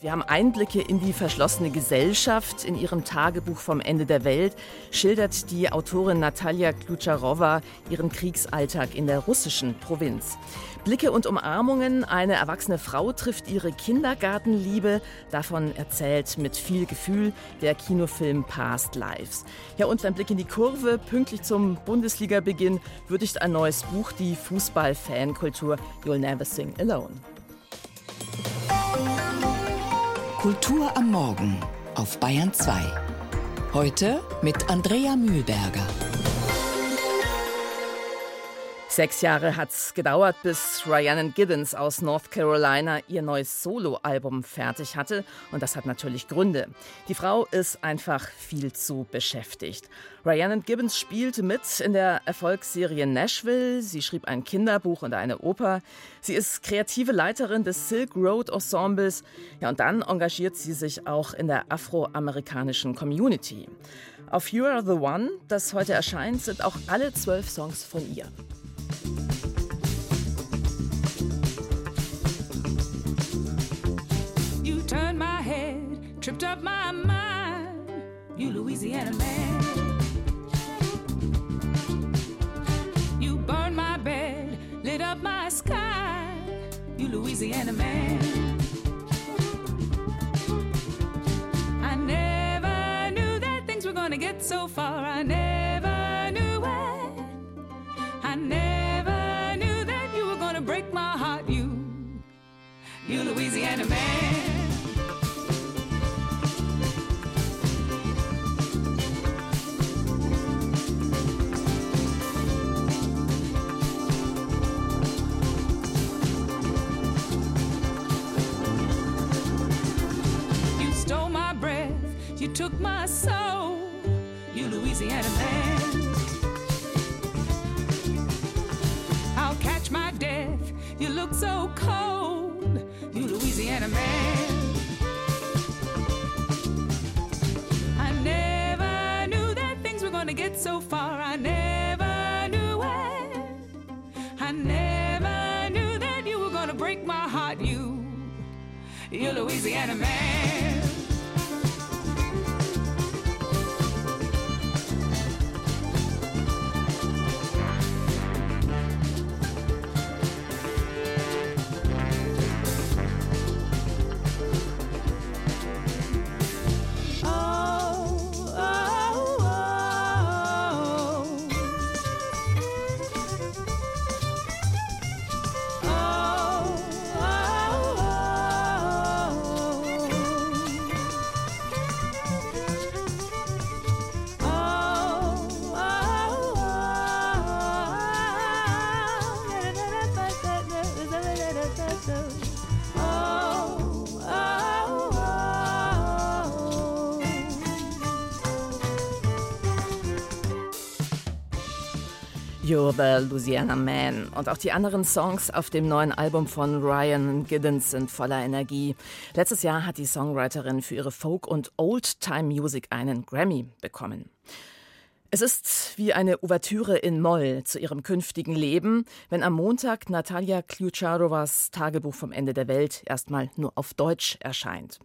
Wir haben Einblicke in die verschlossene Gesellschaft. In ihrem Tagebuch vom Ende der Welt schildert die Autorin Natalia Klucharowa ihren Kriegsalltag in der russischen Provinz. Blicke und Umarmungen, eine erwachsene Frau trifft ihre Kindergartenliebe. Davon erzählt mit viel Gefühl der Kinofilm Past Lives. Ja, und ein Blick in die Kurve. Pünktlich zum Bundesliga-Beginn würdigt ein neues Buch die Fußball-Fankultur You'll Never Sing Alone. Kultur am Morgen auf Bayern 2. Heute mit Andrea Mühlberger. Sechs Jahre hat es gedauert, bis Rhiannon Giddens aus North Carolina ihr neues Soloalbum fertig hatte. Und das hat natürlich Gründe. Die Frau ist einfach viel zu beschäftigt. Rhiannon Gibbons spielte mit in der Erfolgsserie Nashville. Sie schrieb ein Kinderbuch und eine Oper. Sie ist kreative Leiterin des Silk Road Ensembles. Ja, und dann engagiert sie sich auch in der afroamerikanischen Community. Auf You Are the One, das heute erscheint, sind auch alle zwölf Songs von ihr. You turned my head, tripped up my mind. You Louisiana man. You burned my bed, lit up my sky. You Louisiana man. I never knew that things were gonna get so far. I never knew it. I never you Louisiana man. You stole my breath, you took my soul, you Louisiana man. You're the Louisiana Man. Und auch die anderen Songs auf dem neuen Album von Ryan Giddens sind voller Energie. Letztes Jahr hat die Songwriterin für ihre Folk- und Old-Time-Music einen Grammy bekommen. Es ist wie eine Ouvertüre in Moll zu ihrem künftigen Leben, wenn am Montag Natalia Kljucharowas Tagebuch vom Ende der Welt erstmal nur auf Deutsch erscheint.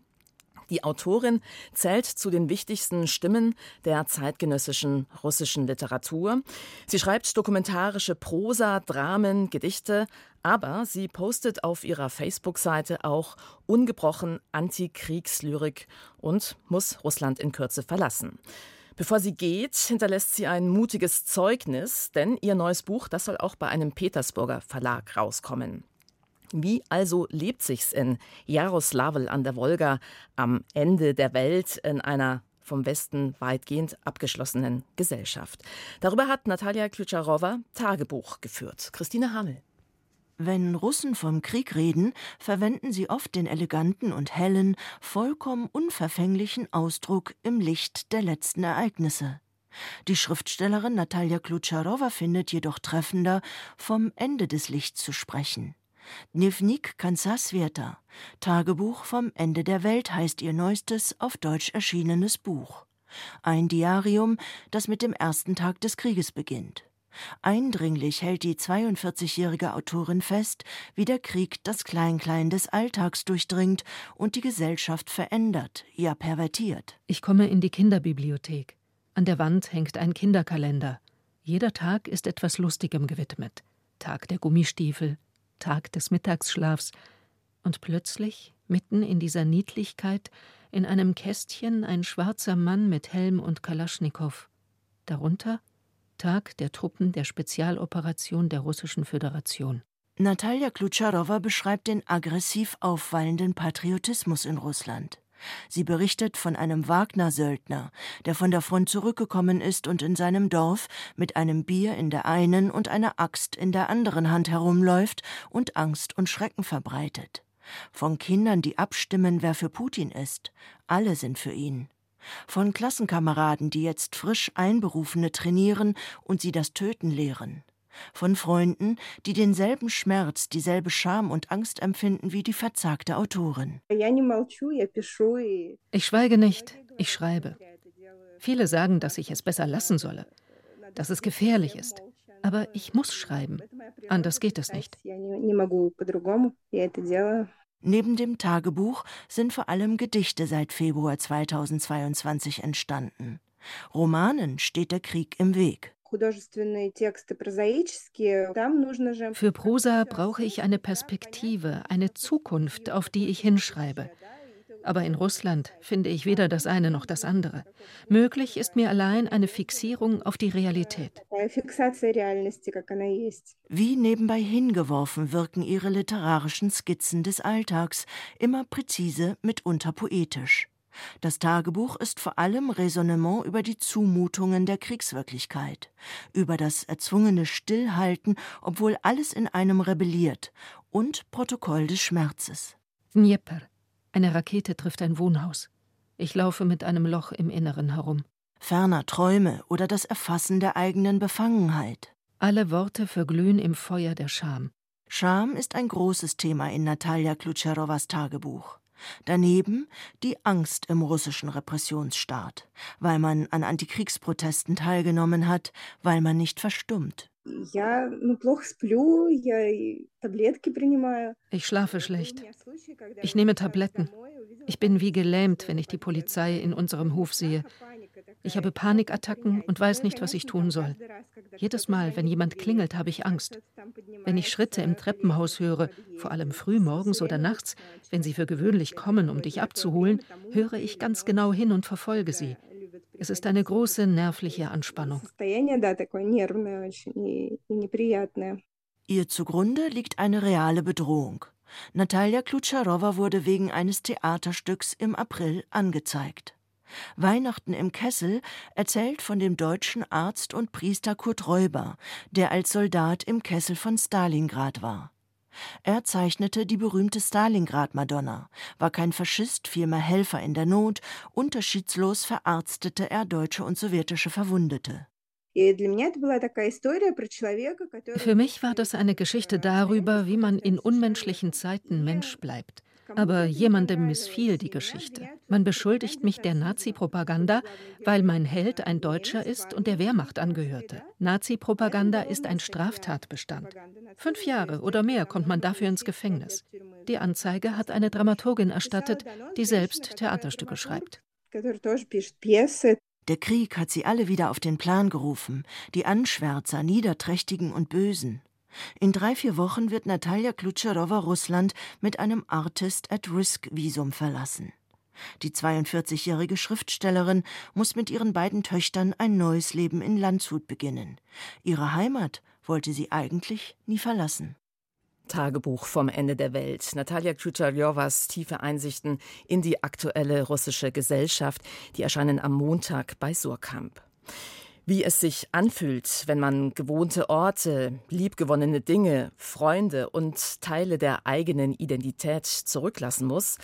Die Autorin zählt zu den wichtigsten Stimmen der zeitgenössischen russischen Literatur. Sie schreibt dokumentarische Prosa, Dramen, Gedichte, aber sie postet auf ihrer Facebook-Seite auch ungebrochen Antikriegslyrik und muss Russland in Kürze verlassen. Bevor sie geht, hinterlässt sie ein mutiges Zeugnis, denn ihr neues Buch, das soll auch bei einem Petersburger Verlag rauskommen. Wie also lebt sich's in Jaroslawl an der Wolga am Ende der Welt in einer vom Westen weitgehend abgeschlossenen Gesellschaft? Darüber hat Natalia Klütscharowa Tagebuch geführt. Christine Hamel. Wenn Russen vom Krieg reden, verwenden sie oft den eleganten und hellen, vollkommen unverfänglichen Ausdruck im Licht der letzten Ereignisse. Die Schriftstellerin Natalia Klutscherowa findet jedoch treffender, vom Ende des Lichts zu sprechen. Dnevnik Kansa Sveta, Tagebuch vom Ende der Welt heißt ihr neuestes auf Deutsch erschienenes Buch. Ein Diarium, das mit dem ersten Tag des Krieges beginnt. Eindringlich hält die 42-jährige Autorin fest, wie der Krieg das Kleinklein des Alltags durchdringt und die Gesellschaft verändert, ja pervertiert. Ich komme in die Kinderbibliothek. An der Wand hängt ein Kinderkalender. Jeder Tag ist etwas Lustigem gewidmet. Tag der Gummistiefel, Tag des Mittagsschlafs. Und plötzlich, mitten in dieser Niedlichkeit, in einem Kästchen ein schwarzer Mann mit Helm und Kalaschnikow. Darunter Tag der Truppen der Spezialoperation der Russischen Föderation. Natalia Klutscharowa beschreibt den aggressiv aufwallenden Patriotismus in Russland. Sie berichtet von einem Wagner-Söldner, der von der Front zurückgekommen ist und in seinem Dorf mit einem Bier in der einen und einer Axt in der anderen Hand herumläuft und Angst und Schrecken verbreitet. Von Kindern, die abstimmen, wer für Putin ist. Alle sind für ihn von Klassenkameraden, die jetzt frisch Einberufene trainieren und sie das Töten lehren, von Freunden, die denselben Schmerz, dieselbe Scham und Angst empfinden wie die verzagte Autorin. Ich schweige nicht, ich schreibe. Viele sagen, dass ich es besser lassen solle, dass es gefährlich ist. Aber ich muss schreiben. Anders geht es nicht. Neben dem Tagebuch sind vor allem Gedichte seit Februar 2022 entstanden. Romanen steht der Krieg im Weg. Für Prosa brauche ich eine Perspektive, eine Zukunft, auf die ich hinschreibe. Aber in Russland finde ich weder das eine noch das andere. Möglich ist mir allein eine Fixierung auf die Realität. Wie nebenbei hingeworfen wirken ihre literarischen Skizzen des Alltags, immer präzise, mitunter poetisch. Das Tagebuch ist vor allem Raisonnement über die Zumutungen der Kriegswirklichkeit, über das erzwungene Stillhalten, obwohl alles in einem rebelliert, und Protokoll des Schmerzes. Dnieper, eine Rakete trifft ein Wohnhaus. Ich laufe mit einem Loch im Inneren herum. Ferner Träume oder das Erfassen der eigenen Befangenheit. Alle Worte verglühen im Feuer der Scham. Scham ist ein großes Thema in Natalia Klutscherowas Tagebuch. Daneben die Angst im russischen Repressionsstaat, weil man an Antikriegsprotesten teilgenommen hat, weil man nicht verstummt. Ich schlafe schlecht. Ich nehme Tabletten. Ich bin wie gelähmt, wenn ich die Polizei in unserem Hof sehe. Ich habe Panikattacken und weiß nicht, was ich tun soll. Jedes Mal, wenn jemand klingelt, habe ich Angst. Wenn ich Schritte im Treppenhaus höre, vor allem früh morgens oder nachts, wenn sie für gewöhnlich kommen, um dich abzuholen, höre ich ganz genau hin und verfolge sie. Es ist eine große nervliche Anspannung. Ihr zugrunde liegt eine reale Bedrohung. Natalia Klutscharowa wurde wegen eines Theaterstücks im April angezeigt. Weihnachten im Kessel erzählt von dem deutschen Arzt und Priester Kurt Räuber, der als Soldat im Kessel von Stalingrad war. Er zeichnete die berühmte Stalingrad-Madonna, war kein Faschist, vielmehr Helfer in der Not, unterschiedslos verarztete er deutsche und sowjetische Verwundete. Für mich war das eine Geschichte darüber, wie man in unmenschlichen Zeiten Mensch bleibt. Aber jemandem missfiel die Geschichte. Man beschuldigt mich der Nazi-Propaganda, weil mein Held ein Deutscher ist und der Wehrmacht angehörte. Nazi-Propaganda ist ein Straftatbestand. Fünf Jahre oder mehr kommt man dafür ins Gefängnis. Die Anzeige hat eine Dramaturgin erstattet, die selbst Theaterstücke schreibt. Der Krieg hat sie alle wieder auf den Plan gerufen, die Anschwärzer, Niederträchtigen und Bösen. In drei, vier Wochen wird Natalia Klutscherowa Russland mit einem Artist-at-Risk-Visum verlassen. Die 42-jährige Schriftstellerin muss mit ihren beiden Töchtern ein neues Leben in Landshut beginnen. Ihre Heimat wollte sie eigentlich nie verlassen. Tagebuch vom Ende der Welt. Natalia Kutscharjowas tiefe Einsichten in die aktuelle russische Gesellschaft, die erscheinen am Montag bei Surkamp wie es sich anfühlt, wenn man gewohnte Orte, liebgewonnene Dinge, Freunde und Teile der eigenen Identität zurücklassen muss,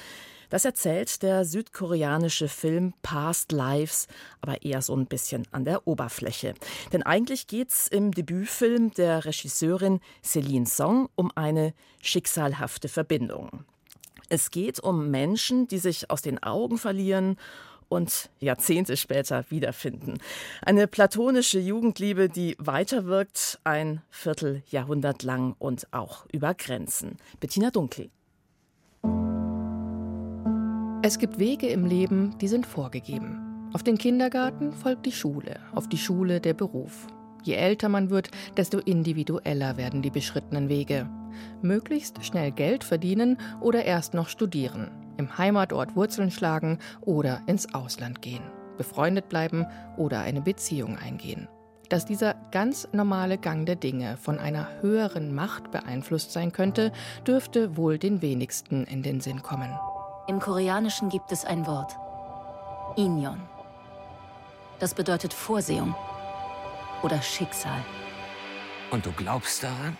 das erzählt der südkoreanische Film Past Lives, aber eher so ein bisschen an der Oberfläche. Denn eigentlich geht's im Debütfilm der Regisseurin Celine Song um eine schicksalhafte Verbindung. Es geht um Menschen, die sich aus den Augen verlieren und Jahrzehnte später wiederfinden. Eine platonische Jugendliebe, die weiterwirkt, ein Vierteljahrhundert lang und auch über Grenzen. Bettina Dunkel. Es gibt Wege im Leben, die sind vorgegeben. Auf den Kindergarten folgt die Schule, auf die Schule der Beruf. Je älter man wird, desto individueller werden die beschrittenen Wege. Möglichst schnell Geld verdienen oder erst noch studieren, im Heimatort Wurzeln schlagen oder ins Ausland gehen, befreundet bleiben oder eine Beziehung eingehen. Dass dieser ganz normale Gang der Dinge von einer höheren Macht beeinflusst sein könnte, dürfte wohl den wenigsten in den Sinn kommen. Im Koreanischen gibt es ein Wort. Inyon. Das bedeutet Vorsehung oder Schicksal. Und du glaubst daran?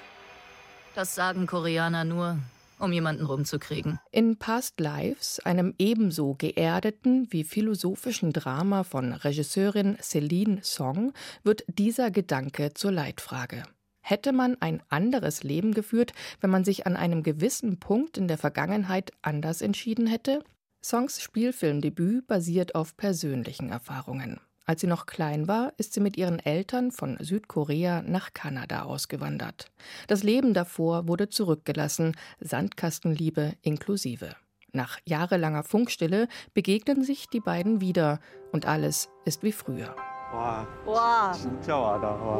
Das sagen Koreaner nur, um jemanden rumzukriegen. In Past Lives, einem ebenso geerdeten wie philosophischen Drama von Regisseurin Celine Song, wird dieser Gedanke zur Leitfrage. Hätte man ein anderes Leben geführt, wenn man sich an einem gewissen Punkt in der Vergangenheit anders entschieden hätte? Songs Spielfilmdebüt basiert auf persönlichen Erfahrungen. Als sie noch klein war, ist sie mit ihren Eltern von Südkorea nach Kanada ausgewandert. Das Leben davor wurde zurückgelassen, Sandkastenliebe inklusive. Nach jahrelanger Funkstille begegnen sich die beiden wieder und alles ist wie früher. Wow.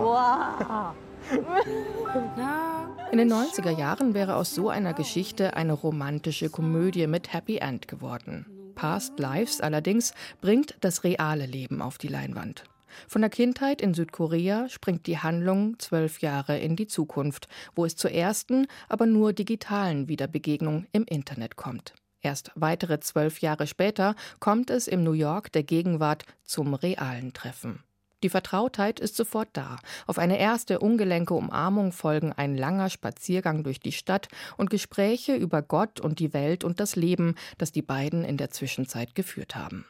Wow. In den 90er Jahren wäre aus so einer Geschichte eine romantische Komödie mit Happy End geworden. Past Lives allerdings bringt das reale Leben auf die Leinwand. Von der Kindheit in Südkorea springt die Handlung zwölf Jahre in die Zukunft, wo es zur ersten, aber nur digitalen Wiederbegegnung im Internet kommt. Erst weitere zwölf Jahre später kommt es im New York der Gegenwart zum realen Treffen. Die Vertrautheit ist sofort da. Auf eine erste ungelenke Umarmung folgen ein langer Spaziergang durch die Stadt und Gespräche über Gott und die Welt und das Leben, das die beiden in der Zwischenzeit geführt haben.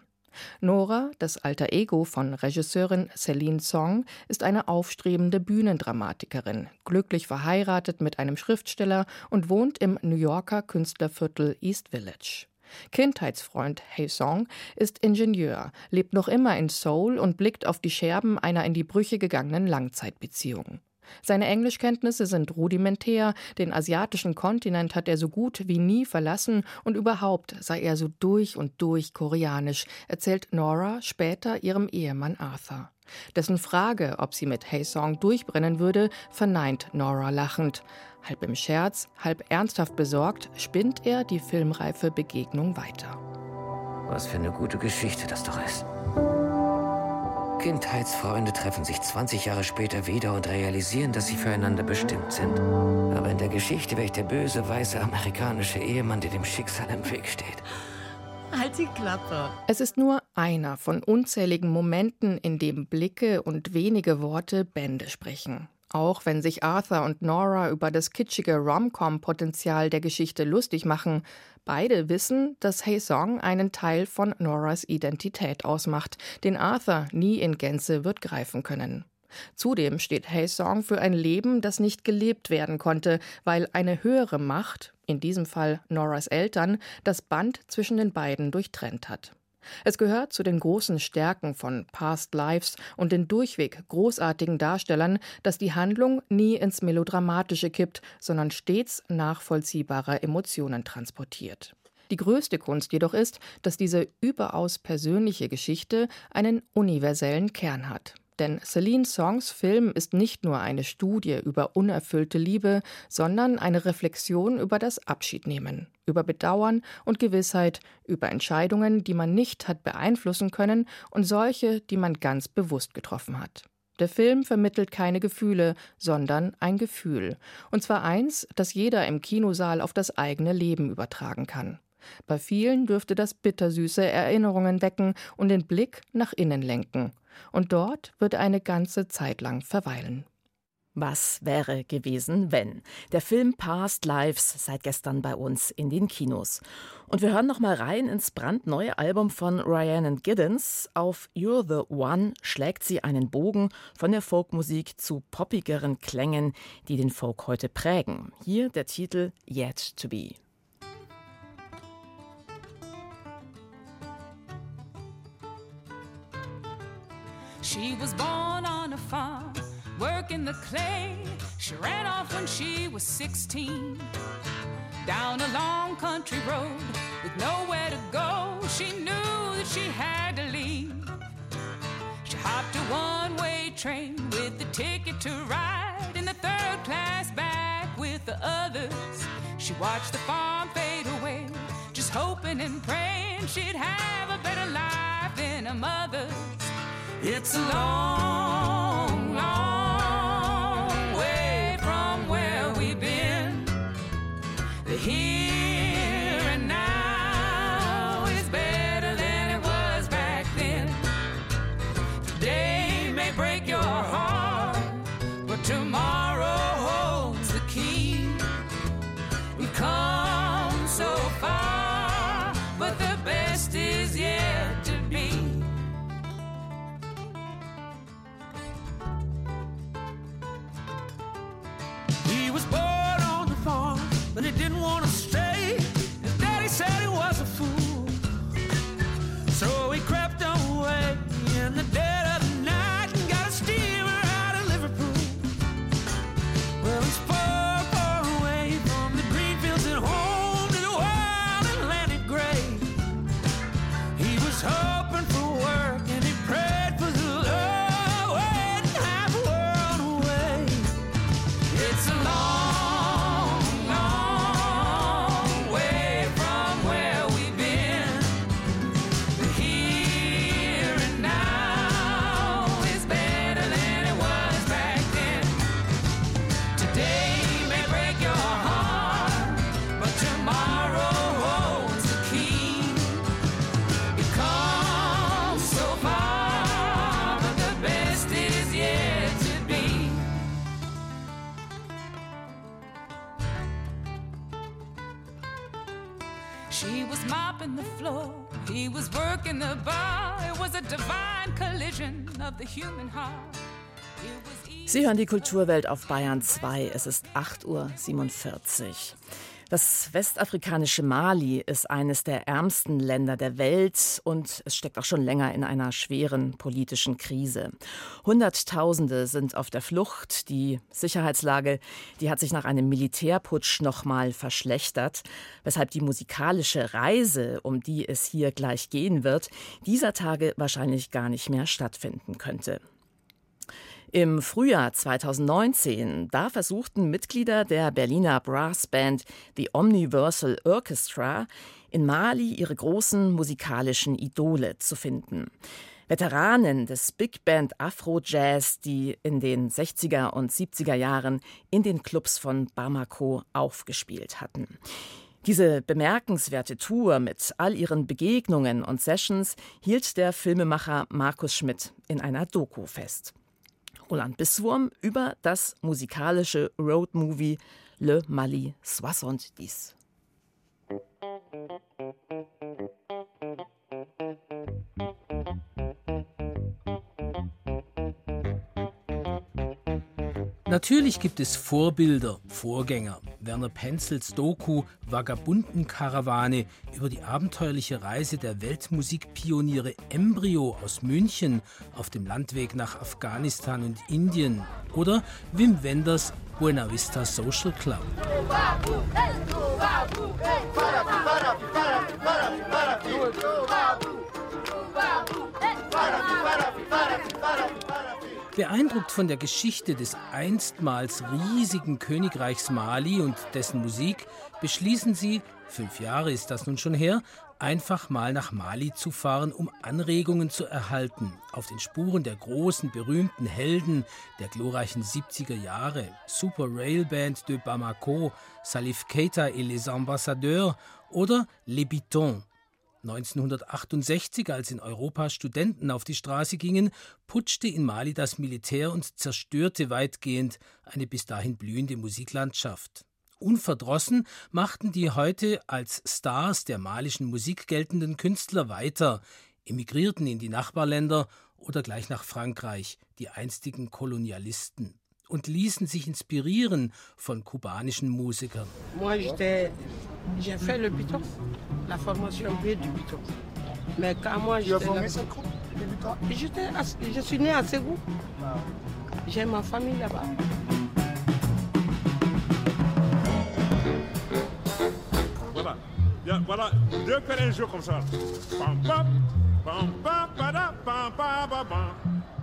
Nora, das alter Ego von Regisseurin Celine Song, ist eine aufstrebende Bühnendramatikerin, glücklich verheiratet mit einem Schriftsteller und wohnt im New Yorker Künstlerviertel East Village. Kindheitsfreund Song ist Ingenieur, lebt noch immer in Seoul und blickt auf die Scherben einer in die Brüche gegangenen Langzeitbeziehung. Seine Englischkenntnisse sind rudimentär, den asiatischen Kontinent hat er so gut wie nie verlassen und überhaupt sei er so durch und durch koreanisch, erzählt Nora später ihrem Ehemann Arthur. Dessen Frage, ob sie mit Hey Song durchbrennen würde, verneint Nora lachend. Halb im Scherz, halb ernsthaft besorgt, spinnt er die filmreife Begegnung weiter. Was für eine gute Geschichte das doch ist. Kindheitsfreunde treffen sich 20 Jahre später wieder und realisieren, dass sie füreinander bestimmt sind. Aber in der Geschichte wäre ich der böse, weiße amerikanische Ehemann, der dem Schicksal im Weg steht. Halt die Klappe. Es ist nur einer von unzähligen Momenten, in dem Blicke und wenige Worte Bände sprechen. Auch wenn sich Arthur und Nora über das kitschige Rom-Com-Potenzial der Geschichte lustig machen, beide wissen, dass Hey Song einen Teil von Noras Identität ausmacht, den Arthur nie in Gänze wird greifen können. Zudem steht Hey Song für ein Leben, das nicht gelebt werden konnte, weil eine höhere Macht, in diesem Fall Noras Eltern, das Band zwischen den beiden durchtrennt hat. Es gehört zu den großen Stärken von Past Lives und den durchweg großartigen Darstellern, dass die Handlung nie ins Melodramatische kippt, sondern stets nachvollziehbare Emotionen transportiert. Die größte Kunst jedoch ist, dass diese überaus persönliche Geschichte einen universellen Kern hat. Denn Celine Songs Film ist nicht nur eine Studie über unerfüllte Liebe, sondern eine Reflexion über das Abschiednehmen, über Bedauern und Gewissheit, über Entscheidungen, die man nicht hat beeinflussen können und solche, die man ganz bewusst getroffen hat. Der Film vermittelt keine Gefühle, sondern ein Gefühl. Und zwar eins, das jeder im Kinosaal auf das eigene Leben übertragen kann. Bei vielen dürfte das bittersüße Erinnerungen wecken und den Blick nach innen lenken und dort wird er eine ganze Zeit lang verweilen. Was wäre gewesen, wenn? Der Film Past Lives seit gestern bei uns in den Kinos. Und wir hören noch mal rein ins brandneue Album von Rhiannon Giddens. Auf You're the One schlägt sie einen Bogen von der Folkmusik zu poppigeren Klängen, die den Folk heute prägen. Hier der Titel Yet to Be. She was born on a farm, working the clay. She ran off when she was 16. Down a long country road with nowhere to go, she knew that she had to leave. She hopped a one way train with the ticket to ride in the third class back with the others. She watched the farm fade away, just hoping and praying she'd have a better life than her mother's. It's a long, Sie hören die Kulturwelt auf Bayern 2. Es ist 8.47 Uhr. Das westafrikanische Mali ist eines der ärmsten Länder der Welt und es steckt auch schon länger in einer schweren politischen Krise. Hunderttausende sind auf der Flucht. Die Sicherheitslage, die hat sich nach einem Militärputsch noch mal verschlechtert, weshalb die musikalische Reise, um die es hier gleich gehen wird, dieser Tage wahrscheinlich gar nicht mehr stattfinden könnte. Im Frühjahr 2019, da versuchten Mitglieder der Berliner Brassband The Omniversal Orchestra in Mali ihre großen musikalischen Idole zu finden. Veteranen des Big Band Afro Jazz, die in den 60er und 70er Jahren in den Clubs von Bamako aufgespielt hatten. Diese bemerkenswerte Tour mit all ihren Begegnungen und Sessions hielt der Filmemacher Markus Schmidt in einer Doku fest. Roland Bisswurm über das musikalische Roadmovie Le Mali 70. Natürlich gibt es Vorbilder, Vorgänger. Werner Penzels Doku Vagabundenkarawane über die abenteuerliche Reise der Weltmusikpioniere Embryo aus München auf dem Landweg nach Afghanistan und Indien. Oder Wim Wenders Buena Vista Social Club. Beeindruckt von der Geschichte des einstmals riesigen Königreichs Mali und dessen Musik beschließen sie, fünf Jahre ist das nun schon her, einfach mal nach Mali zu fahren, um Anregungen zu erhalten, auf den Spuren der großen, berühmten Helden der glorreichen 70er Jahre, Super Rail Band de Bamako, Salif Keita et les Ambassadeurs oder Les Bitons. 1968, als in Europa Studenten auf die Straße gingen, putschte in Mali das Militär und zerstörte weitgehend eine bis dahin blühende Musiklandschaft. Unverdrossen machten die heute als Stars der malischen Musik geltenden Künstler weiter, emigrierten in die Nachbarländer oder gleich nach Frankreich, die einstigen Kolonialisten, und ließen sich inspirieren von kubanischen Musikern. Moi, la formation B du piton. Mais quand moi j'étais là, J'étais à- Je suis né à Ségou. J'ai ma famille là-bas. Voilà. Voilà, deux faire un jeu comme ça. Pam, pam, pam, pam, pada, pam, pam, pam, pam.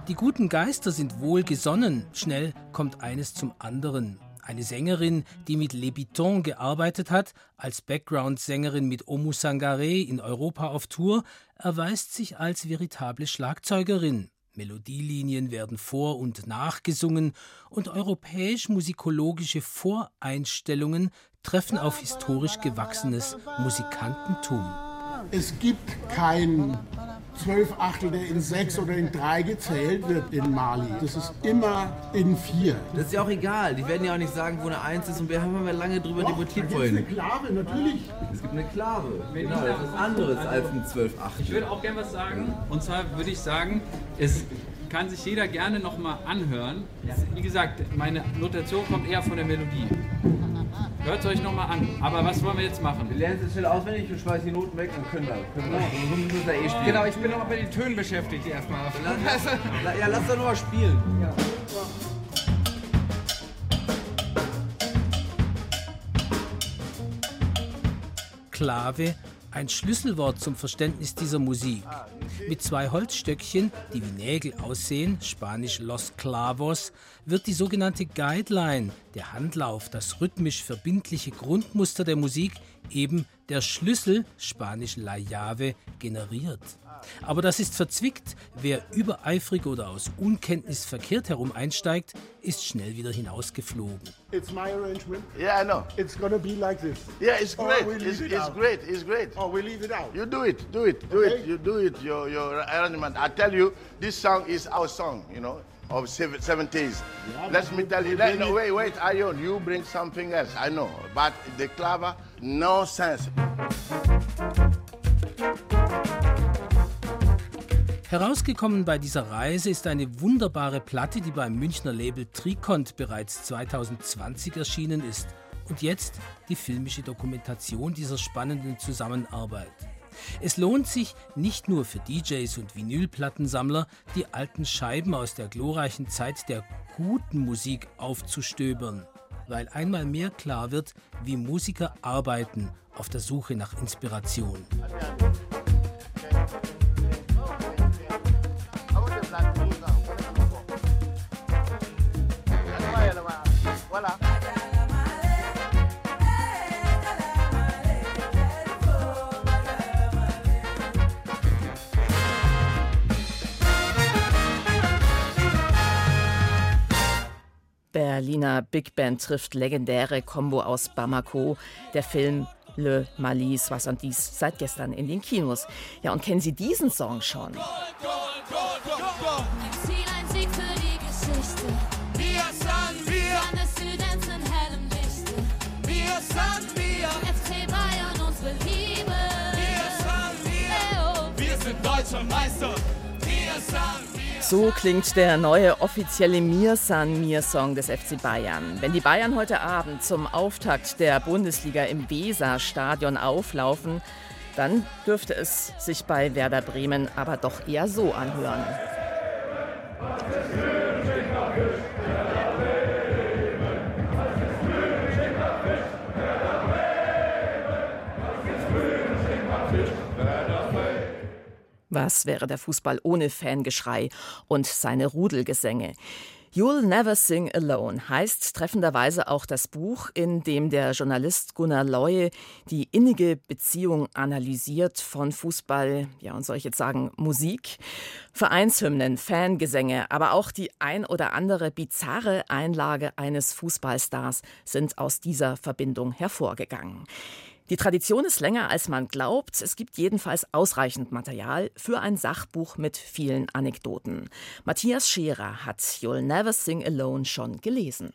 Die guten Geister sind wohlgesonnen. Schnell kommt eines zum anderen. Eine Sängerin, die mit Le Biton gearbeitet hat, als Background-Sängerin mit Omu Sangare in Europa auf Tour, erweist sich als veritable Schlagzeugerin. Melodielinien werden vor- und nachgesungen und europäisch-musikologische Voreinstellungen treffen auf historisch gewachsenes Musikantentum. Es gibt kein Zwölfachtel, der in sechs oder in drei gezählt wird in Mali. Das ist immer in vier. Das ist ja auch egal. Die werden ja auch nicht sagen, wo eine Eins ist. Und wir haben ja lange drüber Doch, debattiert da gibt's vorhin. eine Klave, natürlich. Es gibt eine Klave. Genau, das ist anderes als ein Zwölfachtel. Ich würde auch gerne was sagen. Und zwar würde ich sagen, es kann sich jeder gerne nochmal anhören. Wie gesagt, meine Notation kommt eher von der Melodie. Hört es euch nochmal an. Aber was wollen wir jetzt machen? Wir lernen es jetzt schnell auswendig und schmeißen die Noten weg und können da. Können müssen wir eh spielen. Genau, ich bin noch mit den Tönen beschäftigt erstmal. Lass, ja, lass doch nur mal spielen. Klave ein Schlüsselwort zum Verständnis dieser Musik. Mit zwei Holzstöckchen, die wie Nägel aussehen, spanisch Los Clavos, wird die sogenannte Guideline, der Handlauf, das rhythmisch verbindliche Grundmuster der Musik, eben der Schlüssel, spanisch La Llave, generiert. Aber das ist verzwickt. Wer übereifrig oder aus Unkenntnis verkehrt herum einsteigt, ist schnell wieder hinausgeflogen. It's my arrangement. Yeah, I know. It's gonna be like this. Yeah, it's Or great. we leave It's, it it's out. great. It's great. Oh, we leave it out. You do it. Do it. Do it. You do it. Your your arrangement. I tell you, this song is our song. You know, of sev- 70s. Let me tell you. That, no, wait, wait, Ion. You bring something else. I know, but the clava, nonsense. Herausgekommen bei dieser Reise ist eine wunderbare Platte, die beim Münchner Label Tricont bereits 2020 erschienen ist. Und jetzt die filmische Dokumentation dieser spannenden Zusammenarbeit. Es lohnt sich nicht nur für DJs und Vinylplattensammler, die alten Scheiben aus der glorreichen Zeit der guten Musik aufzustöbern, weil einmal mehr klar wird, wie Musiker arbeiten auf der Suche nach Inspiration. Big Band trifft legendäre Combo aus Bamako. Der Film Le Mali 70 seit gestern in den Kinos. Ja, und kennen Sie diesen Song schon? Ziel, ein So klingt der neue offizielle Mir San Mir Song des FC Bayern. Wenn die Bayern heute Abend zum Auftakt der Bundesliga im Weser-Stadion auflaufen, dann dürfte es sich bei Werder Bremen aber doch eher so anhören. Was wäre der Fußball ohne Fangeschrei und seine Rudelgesänge? You'll Never Sing Alone heißt treffenderweise auch das Buch, in dem der Journalist Gunnar Leue die innige Beziehung analysiert von Fußball, ja und soll ich jetzt sagen Musik, Vereinshymnen, Fangesänge, aber auch die ein oder andere bizarre Einlage eines Fußballstars sind aus dieser Verbindung hervorgegangen. Die Tradition ist länger, als man glaubt. Es gibt jedenfalls ausreichend Material für ein Sachbuch mit vielen Anekdoten. Matthias Scherer hat You'll Never Sing Alone schon gelesen.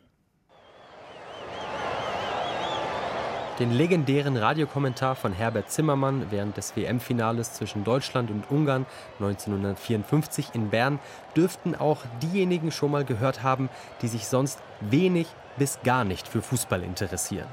Den legendären Radiokommentar von Herbert Zimmermann während des WM-Finales zwischen Deutschland und Ungarn 1954 in Bern dürften auch diejenigen schon mal gehört haben, die sich sonst wenig bis gar nicht für Fußball interessieren.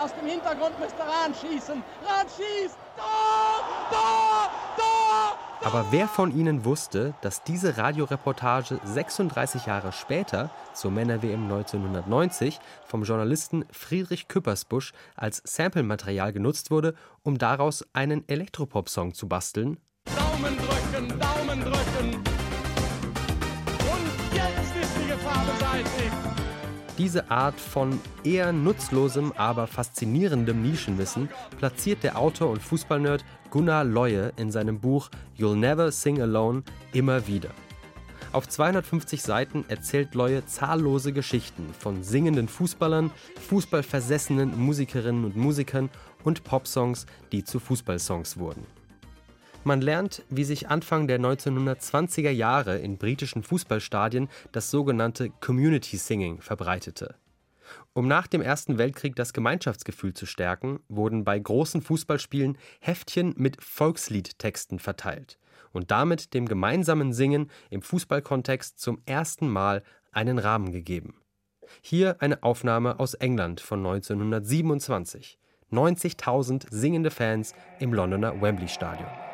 Aus dem Hintergrund müsste Rahn schießen. Rahn schießt. Tor! Tor! Tor! Aber wer von Ihnen wusste, dass diese Radioreportage 36 Jahre später, zur Männer-WM 1990, vom Journalisten Friedrich Küppersbusch als Samplematerial genutzt wurde, um daraus einen Elektropop-Song zu basteln? Daumen drücken, Daumen drücken. Diese Art von eher nutzlosem, aber faszinierendem Nischenwissen platziert der Autor und Fußballnerd Gunnar Leue in seinem Buch You'll Never Sing Alone immer wieder. Auf 250 Seiten erzählt Leue zahllose Geschichten von singenden Fußballern, fußballversessenen Musikerinnen und Musikern und Popsongs, die zu Fußballsongs wurden. Man lernt, wie sich Anfang der 1920er Jahre in britischen Fußballstadien das sogenannte Community Singing verbreitete. Um nach dem Ersten Weltkrieg das Gemeinschaftsgefühl zu stärken, wurden bei großen Fußballspielen Heftchen mit Volksliedtexten verteilt und damit dem gemeinsamen Singen im Fußballkontext zum ersten Mal einen Rahmen gegeben. Hier eine Aufnahme aus England von 1927. 90.000 singende Fans im Londoner Wembley Stadion.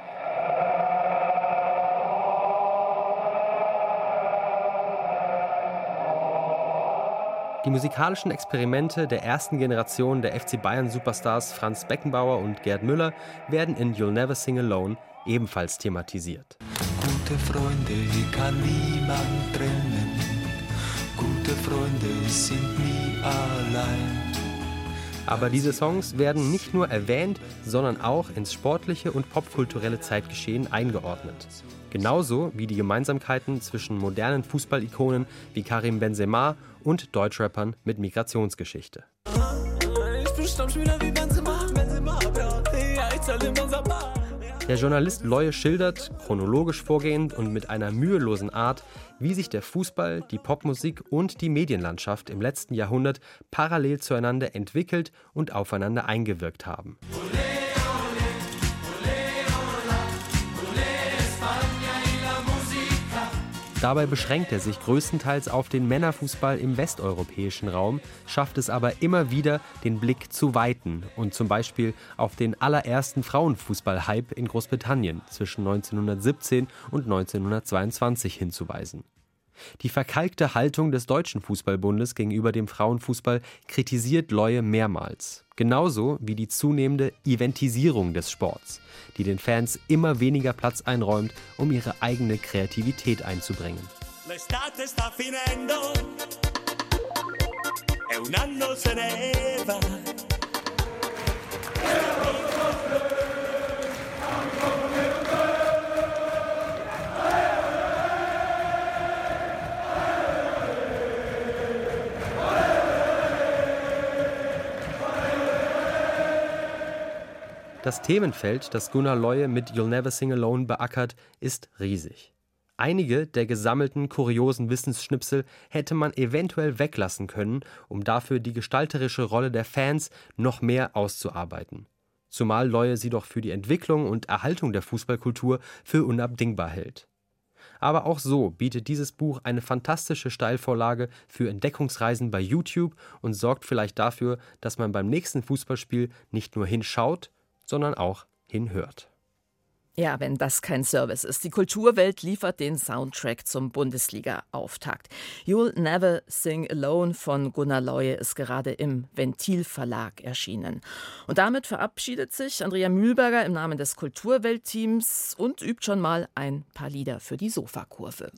Die musikalischen Experimente der ersten Generation der FC Bayern Superstars Franz Beckenbauer und Gerd Müller werden in You'll Never Sing Alone ebenfalls thematisiert. Gute Freunde kann niemand trennen. Gute Freunde sind nie allein. Aber diese Songs werden nicht nur erwähnt, sondern auch ins sportliche und popkulturelle Zeitgeschehen eingeordnet. Genauso wie die Gemeinsamkeiten zwischen modernen Fußballikonen wie Karim Benzema und Deutschrappern mit Migrationsgeschichte. Der Journalist Leue schildert, chronologisch vorgehend und mit einer mühelosen Art, wie sich der Fußball, die Popmusik und die Medienlandschaft im letzten Jahrhundert parallel zueinander entwickelt und aufeinander eingewirkt haben. Dabei beschränkt er sich größtenteils auf den Männerfußball im westeuropäischen Raum, schafft es aber immer wieder, den Blick zu weiten und zum Beispiel auf den allerersten Frauenfußball-Hype in Großbritannien zwischen 1917 und 1922 hinzuweisen. Die verkalkte Haltung des Deutschen Fußballbundes gegenüber dem Frauenfußball kritisiert Leue mehrmals. Genauso wie die zunehmende Eventisierung des Sports, die den Fans immer weniger Platz einräumt, um ihre eigene Kreativität einzubringen. Un anno se ne va. Das Themenfeld, das Gunnar Leue mit You'll Never Sing Alone beackert, ist riesig. Einige der gesammelten kuriosen Wissensschnipsel hätte man eventuell weglassen können, um dafür die gestalterische Rolle der Fans noch mehr auszuarbeiten. Zumal Leue sie doch für die Entwicklung und Erhaltung der Fußballkultur für unabdingbar hält. Aber auch so bietet dieses Buch eine fantastische Steilvorlage für Entdeckungsreisen bei YouTube und sorgt vielleicht dafür, dass man beim nächsten Fußballspiel nicht nur hinschaut, sondern auch hinhört. Ja, wenn das kein Service ist. Die Kulturwelt liefert den Soundtrack zum Bundesliga-Auftakt. You'll Never Sing Alone von Gunnar Leue ist gerade im Ventil Verlag erschienen. Und damit verabschiedet sich Andrea Mühlberger im Namen des Kulturweltteams und übt schon mal ein paar Lieder für die Sofakurve.